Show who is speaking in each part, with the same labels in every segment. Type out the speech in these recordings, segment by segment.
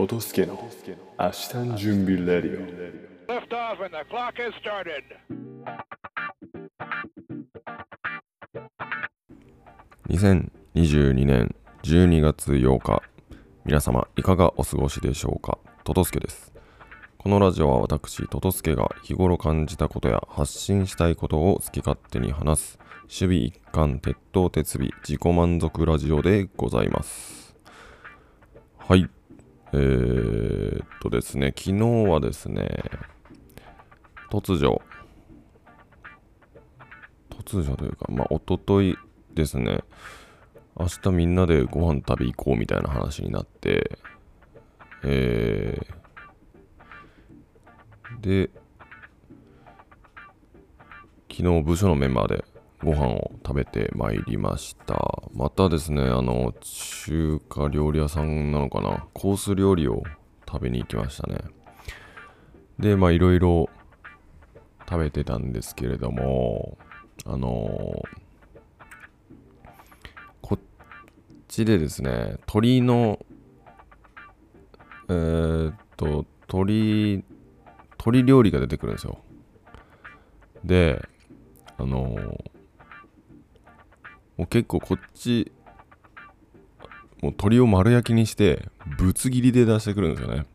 Speaker 1: トトスケの明日の準備レディオ。
Speaker 2: Lift off and the clock has started.
Speaker 3: 2022年12月8日。皆様いかがお過ごしでしょうか？トトスケです。このラジオは私トトスケが日頃感じたことや発信したいことを好き勝手に話す。守備一貫鉄頭鉄尾自己満足ラジオでございます。はいえー、っとですね昨日はですね突如突如というかまあ一昨日ですね明日みんなでご飯食べ行こうみたいな話になってえー、で昨日部署のメンバーでご飯を食べてまいりました。またですねあの中華料理屋さんなのかな？コース料理を食べに行きましたね。でまあいろいろ食べてたんですけれどもあのこっちでですね鶏のえー、っと鶏鶏料理が出てくるんですよ。であのもう結構こっちもう鶏を丸焼きにしてぶつ切りで出してくるんですよね。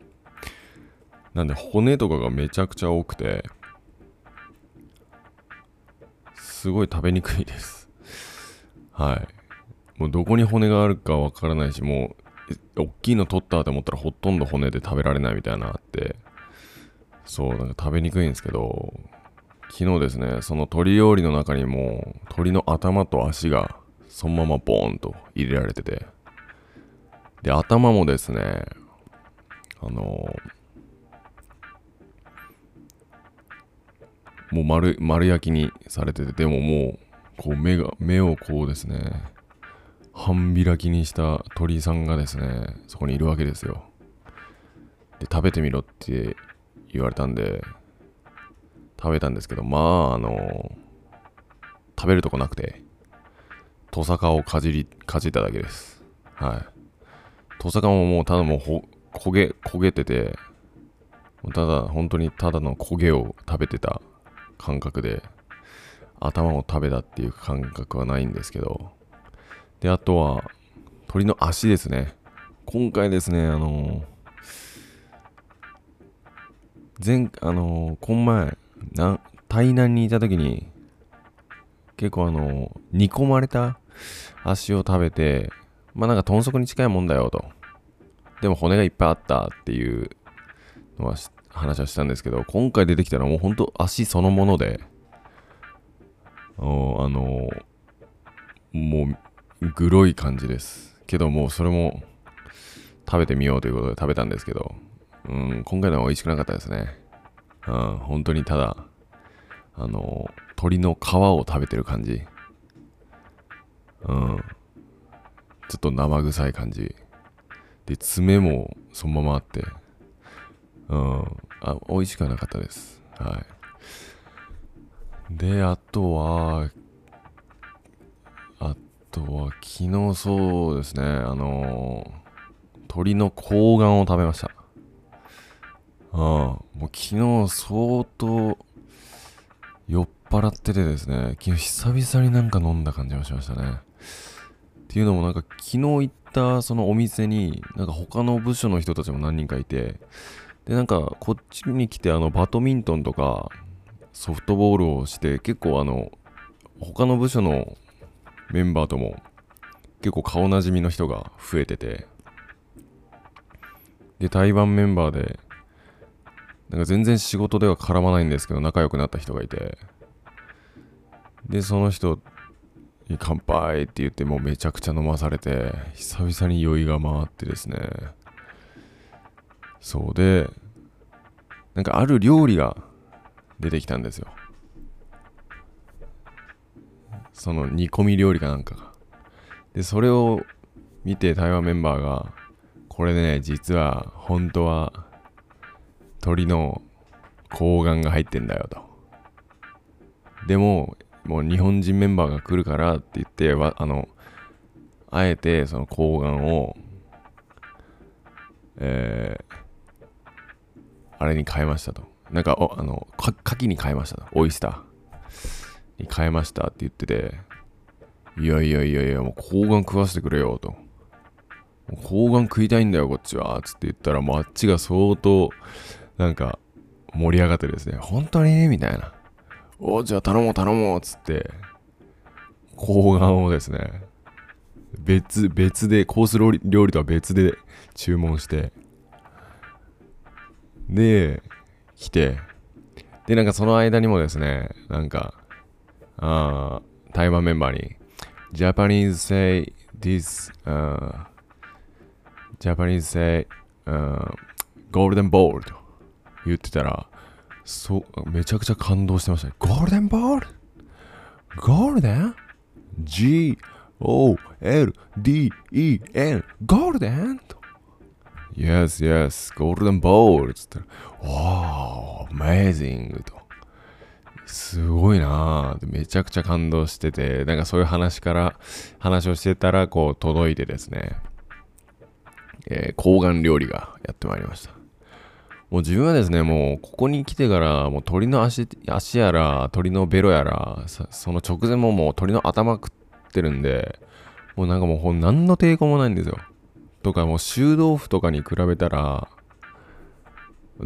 Speaker 3: なんで骨とかがめちゃくちゃ多くてすごい食べにくいです。はい。もうどこに骨があるかわからないしもう大きいの取ったと思ったらほとんど骨で食べられないみたいなあってそうなんか食べにくいんですけど昨日ですねその鶏料理の中にも鶏の頭と足がそのままボーンと入れられてて。で頭もですねあのもう丸丸焼きにされててでももうこう目が目をこうですね半開きにした鳥さんがですねそこにいるわけですよ。で食べてみろって言われたんで食べたんですけどまああの食べるとこなくてトサカをかじりかじっただけです。はい。トサカももうただもうほ焦げ焦げててただ本当にただの焦げを食べてた感覚で頭を食べたっていう感覚はないんですけど。であとは鳥の足ですね。今回ですねあの前あのこの前な台南にいた時に結構あの煮込まれた足を食べてまあなんか豚足に近いもんだよと。でも骨がいっぱいあったっていうのは話はしたんですけど今回出てきたのはもうほんと足そのものであのもうグロい感じです。けどもうそれも食べてみようということで食べたんですけどうん今回のは美味しくなかったですね。うん本当にただあの鳥の皮を食べてる感じ。うん。ちょっと生臭い感じ。で爪もそのままあって。うん。あ美味しくはなかったです。はい。であとはあとは昨日そうですねあの鳥の睾丸を食べました。うん。もう昨日相当酔っ払っててですね昨日久々になんか飲んだ感じがしましたね。っていうのもなんか昨日行ったそのお店になんか他の部署の人たちも何人かいてでなんかこっちに来てあのバドミントンとかソフトボールをして結構あの他の部署のメンバーとも結構顔なじみの人が増えててで台湾メンバーでなんか全然仕事では絡まないんですけど仲良くなった人がいて。でその人に乾杯って言ってもうめちゃくちゃ飲まされて久々に酔いが回ってですね。そうでなんかある料理が出てきたんですよ。その煮込み料理かなんかが。でそれを見て台湾メンバーがこれね実は本当は鳥の睾丸が入ってんだよとでももう日本人メンバーが来るからって言ってあのあえてその睾丸をえー、あれに変えましたと。なんか、おあの、か牡蠣に変えましたと。オイスターに変えましたって言ってて、いやいやいやいや、もう睾丸食わせてくれよと。睾丸食いたいんだよ、こっちは。つって言ったら、もうあっちが相当、なんか、盛り上がってですね、本当に？みたいな。おじゃあ頼もう頼もうつって、睾丸をですね、別、別で、コース料理とは別で注文して、で、来て、で、なんかその間にもですね、なんか、あ台湾メンバーに、Japanese say this, uh, Japanese say, uh, golden ball と。言ってたら、そう、めちゃくちゃ感動してましたね。ゴールデンボールゴールデン ?G, O, L, D, E, N ゴールデンと Yes, yes, ゴールデンボールつったら、Wow, amazing と。すごいなぁ。めちゃくちゃ感動してて、なんかそういう話から、話をしてたら、こう届いてですね、えー、睾丸料理がやってまいりました。もう自分はですね、もうここに来てから、もう鳥の足足やら、鳥のベロやら、その直前ももう鳥の頭食ってるんで、もうなんかもう何の抵抗もないんですよ。とかもう臭豆腐とかに比べたら、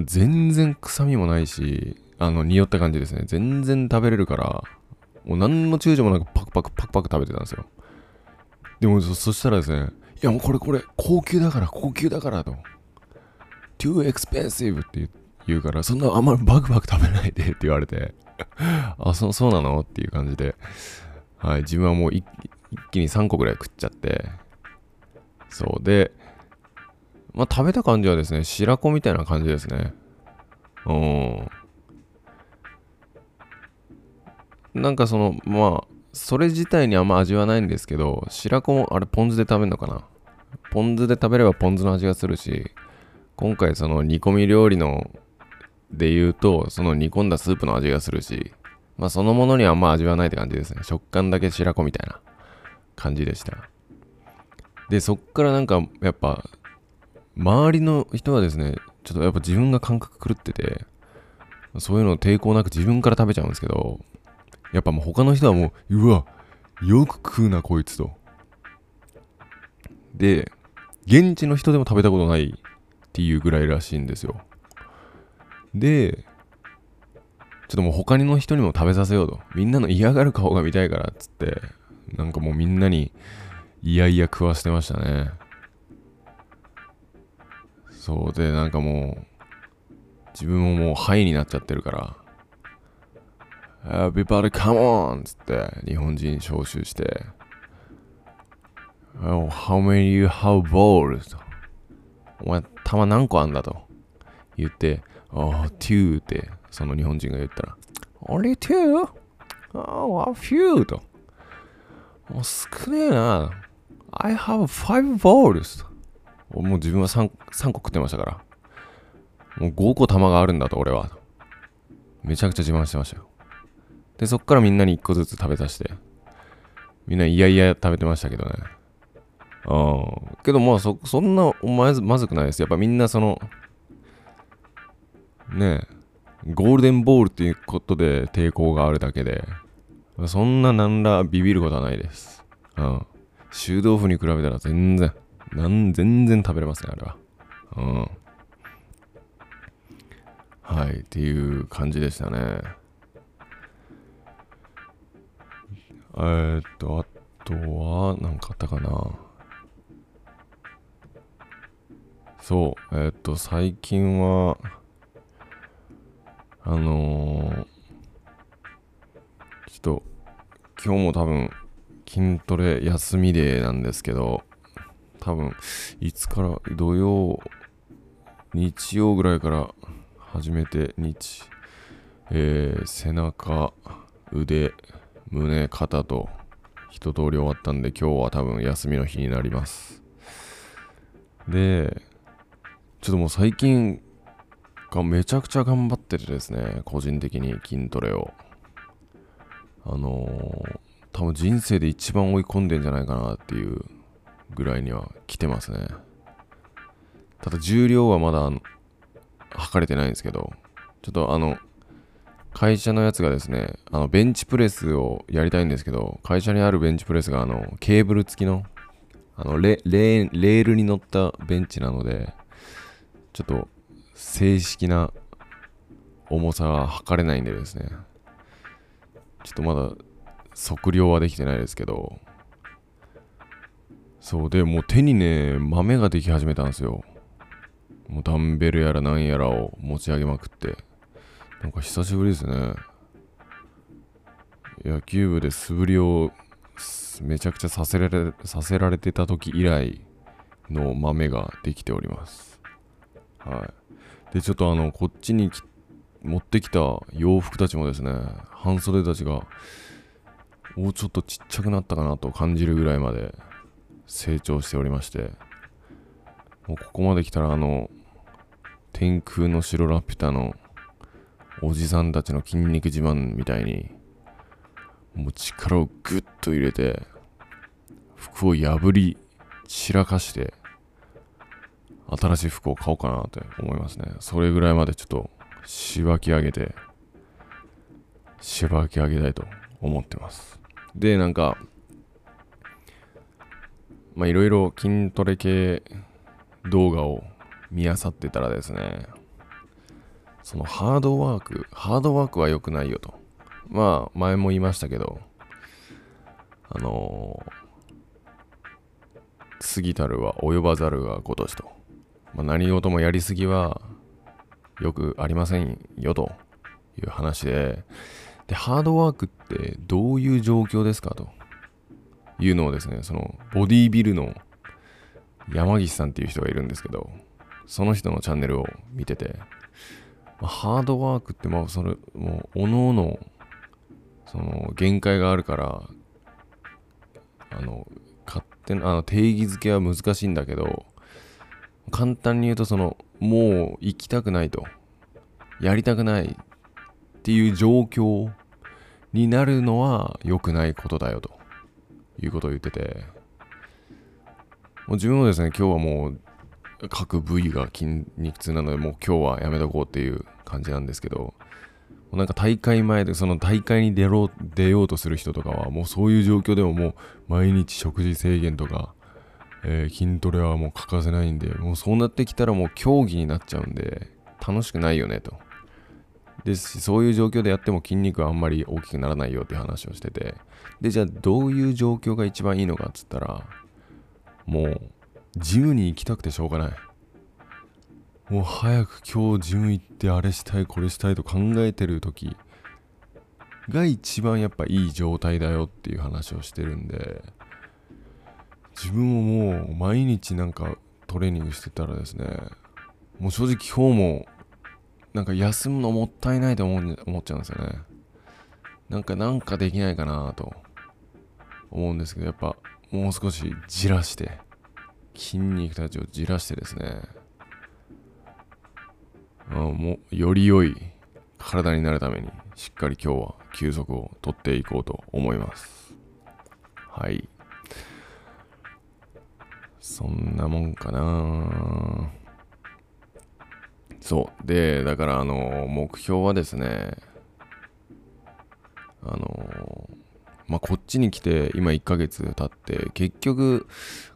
Speaker 3: 全然臭みもないし、あの、匂った感じですね。全然食べれるから、もう何の躊躇もなくパクパクパクパク食べてたんですよ。でもそ、そしたらですね、いやもうこれこれ、高級だから、高級だからと。Too expensive って言うから、そんなあんまりバクバク食べないで って言われて、あ、そそうなの？っていう感じで、はい、自分はもう一一気に3個ぐらい食っちゃって、そうで、まあ食べた感じはですね、白子みたいな感じですね。うん。なんかその、まあ、それ自体にあんま味はないんですけど、白子もあれポン酢で食べるのかな？ポン酢で食べればポン酢の味がするし、今回その煮込み料理ので言うと、その煮込んだスープの味がするし、まあそのものにはあんま味はないって感じですね。食感だけ白子みたいな感じでした。で、そっからなんかやっぱ、周りの人はですね、ちょっとやっぱ自分が感覚狂ってて、そういうの抵抗なく自分から食べちゃうんですけど、やっぱもう他の人はもう、うわ、よく食うなこいつと。で、現地の人でも食べたことないっていうぐらいらしいんですよ。で、ちょっともう他の人にも食べさせようと。みんなの嫌がる顔が見たいからっつって、なんかもうみんなにいやいや食わしてましたね。そうで、なんかもう、自分ももうハイになっちゃってるから、Everybody come on! つって日本人招集して、oh, How many you have balls? お前、玉何個あんだと言って、Oh, two ってその日本人が言ったら、Only two? Oh, a few と。もう少ねえな。I have five balls。もう自分は 3, 3個食ってましたから。もう5個玉があるんだと、俺は。めちゃくちゃ自慢してましたよ。で、そっからみんなに1個ずつ食べさせて。みんないやいや食べてましたけどね。ああ。けどまあそ、そんなまずまずくないです。やっぱみんなその、ねえ、ゴールデンボールっていうことで抵抗があるだけで、そんななんらビビることはないです。うん。臭豆腐に比べたら全然、なん全然食べれますね、あれは。うん。はい、っていう感じでしたね。えー、っと、あとは、なんかあったかな。そう、え、っと、最近は、あのー、ちょっと、今日も多分、筋トレ休みデーなんですけど、多分、いつから、土曜、日曜ぐらいから始めて、日、えー、背中、腕、胸、肩と、一通り終わったんで、今日は多分休みの日になります。で、ちょっともう最近がめちゃくちゃ頑張っててですね、個人的に筋トレを。あのー、多分人生で一番追い込んでんじゃないかなっていうぐらいには来てますね。ただ重量はまだ測れてないんですけど、ちょっとあの、会社のやつがですね、あのベンチプレスをやりたいんですけど、会社にあるベンチプレスがあのケーブル付きのあのレレールに乗ったベンチなので、ちょっと正式な重さは測れないんでですね、ちょっとまだ測量はできてないですけど、そうでもう手にね、豆ができ始めたんですよ。もうダンベルやらなんやらを持ち上げまくって。なんか久しぶりですね。野球部で素振りをめちゃくちゃさせられさせられてた時以来の豆ができております。はい。で、ちょっとあの、こっちに持ってきた洋服たちもですね、半袖たちが、もうちょっとちっちゃくなったかなと感じるぐらいまで成長しておりまして、もうここまで来たらあの、天空の城ラピュタのおじさんたちの筋肉自慢みたいに、もう力をグッと入れて、服を破り散らかして、新しい服を買おうかなって思いますね。それぐらいまでちょっとしばき上げて、しばき上げたいと思ってます。で、なんか、まあいろいろ筋トレ系動画を見漁ってたらですね、そのハードワーク、ハードワークは良くないよと。まあ前も言いましたけど、あのー、過ぎたるは及ばざるが如しと。まあ、何事もやりすぎはよくありませんよという話で、で、ハードワークってどういう状況ですかというのをですね、そのボディービルの山岸さんっていう人がいるんですけど、その人のチャンネルを見てて、まあ、ハードワークってまあそれもうおのおのその限界があるからあの勝手なあの定義づけは難しいんだけど簡単に言うとそのもう行きたくないと。やりたくないっていう状況になるのは良くないことだよと。いうことを言ってて。もう自分もですね今日はもう各部位が筋肉痛なのでもう今日はやめとこうっていう感じなんですけど。なんか大会前でその大会に出ろ出ようとする人とかはもうそういう状況でももう毎日食事制限とか、えー筋トレはもう欠かせないんでもうそうなってきたらもう競技になっちゃうんで楽しくないよねと。ですしそういう状況でやっても筋肉はあんまり大きくならないよって話をしてて。でじゃあどういう状況が一番いいのかっつったらもうジムに行きたくてしょうがない。もう早く今日ジム行ってあれしたいこれしたいと考えてる時が一番やっぱいい状態だよっていう話をしてるんで。自分ももう毎日なんかトレーニングしてたらですねもう正直今日もなんか休むのもったいないと思う思っちゃうんですよね。なんかなんかできないかなと思うんですけどやっぱもう少しじらして筋肉たちをじらしてですねあもうより良い体になるためにしっかり今日は休息をとっていこうと思います。はい。そんなもんかなそうでだからあの目標はですねあのまあこっちに来て今1ヶ月経って結局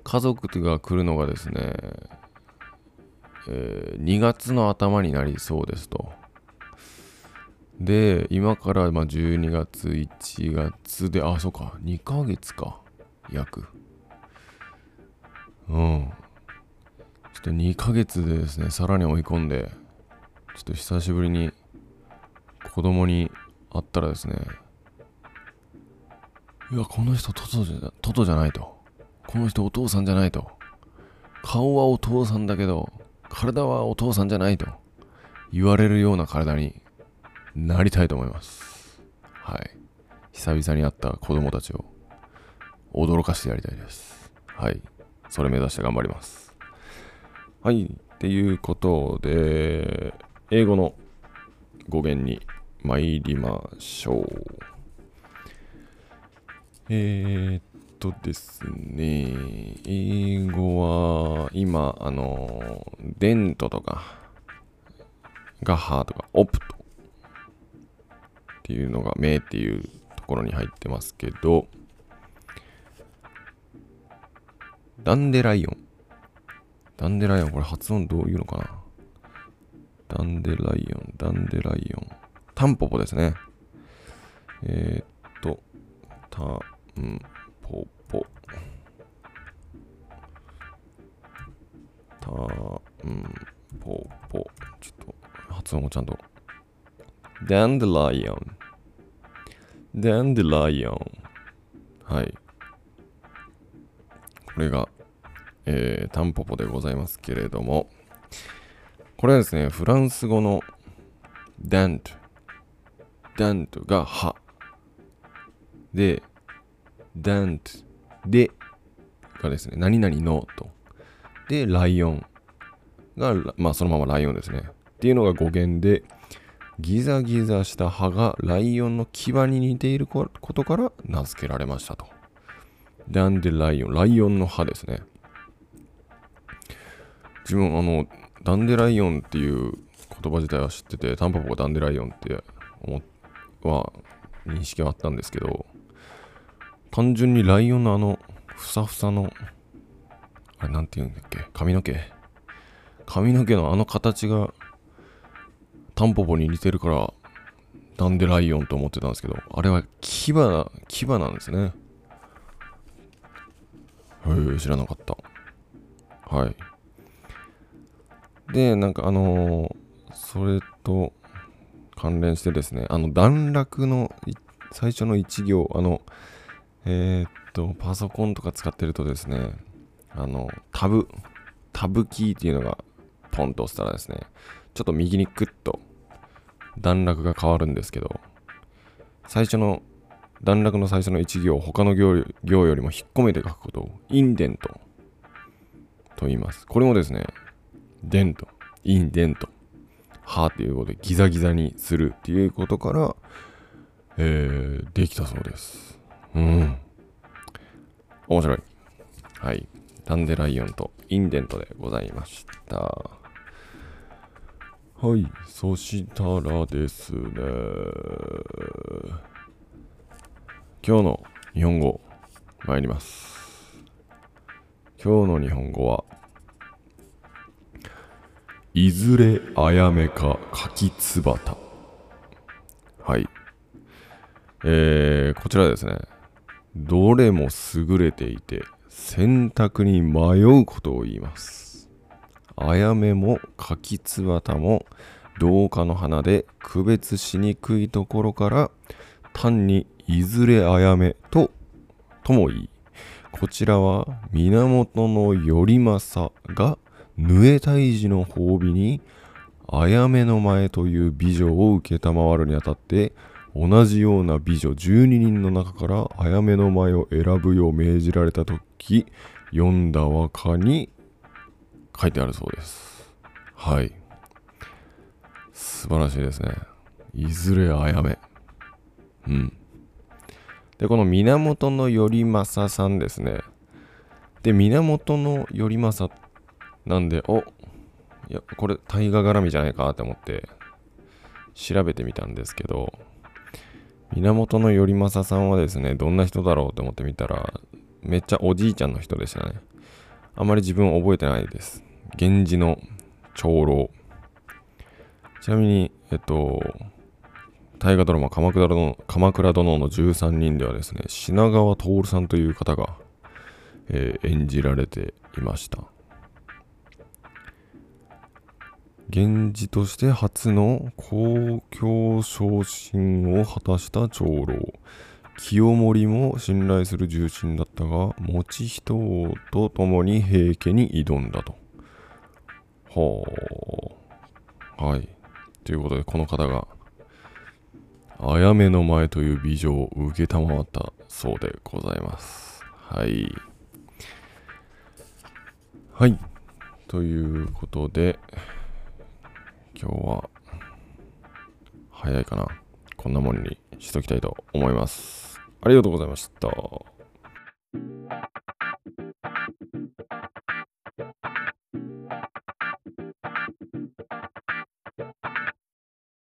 Speaker 3: 家族が来るのがですねえー2月の頭になりそうですと。で、今からま12月、1月で、あ、そうか、2ヶ月か、約。うん。ちょっと2ヶ月でですね、さらに追い込んで、ちょっと久しぶりに子供に会ったらですね、いや、この人トトじゃトトじゃないと。この人お父さんじゃないと。顔はお父さんだけど、体はお父さんじゃないと言われるような体になりたいと思います。はい。久々に会った子供たちを驚かしてやりたいです。はい。それ目指して頑張ります。はい。っていうことで、英語の語源に参りましょう。えー、っとですね、英語は今、あの、デントとか、ガハとか、オプトっていうのが名っていうところに入ってますけど、ダンデライオン。ダンデライオン、これ発音どういうのかな？ダンデライオン、ダンデライオン。タンポポですね。えー、っと、タンポポ。タンポポ。ちょっと発音もちゃんと。ダンデライオン。ダンデライオン。はい。これが、えー、タンポポでございますけれども、これはですね、フランス語のダント、ダントが歯。で、ダントでがですね、何々のと。で、ライオンが、まあそのままライオンですね。っていうのが語源で、ギザギザした歯がライオンの牙に似ていることから名付けられましたと。ダンデライオン、ライオンの歯ですね。自分、あの、ダンデライオンっていう言葉自体は知ってて、タンポポがダンデライオンって思は認識はあったんですけど、単純にライオンのあの、ふさふさの、あれなんて言うんだっけ？髪の毛？髪の毛のあの形がタンポポに似てるから、ダンデライオンと思ってたんですけど、あれは牙、牙なんですね。へえ、知らなかった。はい。で、なんかあのーそれと関連してですね、あの段落の最初の一行、あの、えーっと、パソコンとか使ってるとですね、あの、タブ、タブキーっていうのがポンと押したらですね、ちょっと右にクッと段落が変わるんですけど、最初の段落の最初の一行を他の行行よりも引っ込めて書くことをインデントと言います。これもですね、デント、インデント、ハーっていうことでギザギザにするっていうことから、えー、できたそうです。うん。面白い。はい。ダンデライオンとインデントでございました。はい。そしたらですね。今日の日本語参ります。今日の日本語は、いずれあやめか柿つばた。はい。えー、こちらですね。どれも優れていて、選択に迷うことを言います。あやめも柿つばたも、同化の花で区別しにくいところから、単にいずれあやめと、とも言い、こちらは源頼政がヌエ大治の褒美に、あやめの前という美女を受けたまわるにあたって、同じような美女12人の中からあやめの前を選ぶよう命じられたとき、読んだ和歌に書いてあるそうです。はい。素晴らしいですね。いずれあやめ。うん。で、この源頼政さんですね。で、源頼政なんで、おいや、これ大河絡みじゃないかって思って調べてみたんですけど、源頼政さんはですね、どんな人だろうって思ってみたら、めっちゃおじいちゃんの人でしたね。あまり自分覚えてないです。源氏の長老。ちなみに、えっと、大河ドラマ鎌倉殿鎌倉殿の13人ではですね、品川徹さんという方が、えー演じられていました。源氏として初の公共昇進を果たした長老。清盛も信頼する重臣だったが、以仁王と共に平家に挑んだと。はあ。はい。ということで、この方が、あやめの前という美女を受けたまわったそうでございます。はい。はい。ということで、今日は、早いかな。こんなもんにしときたいと思います。ありがとうございました。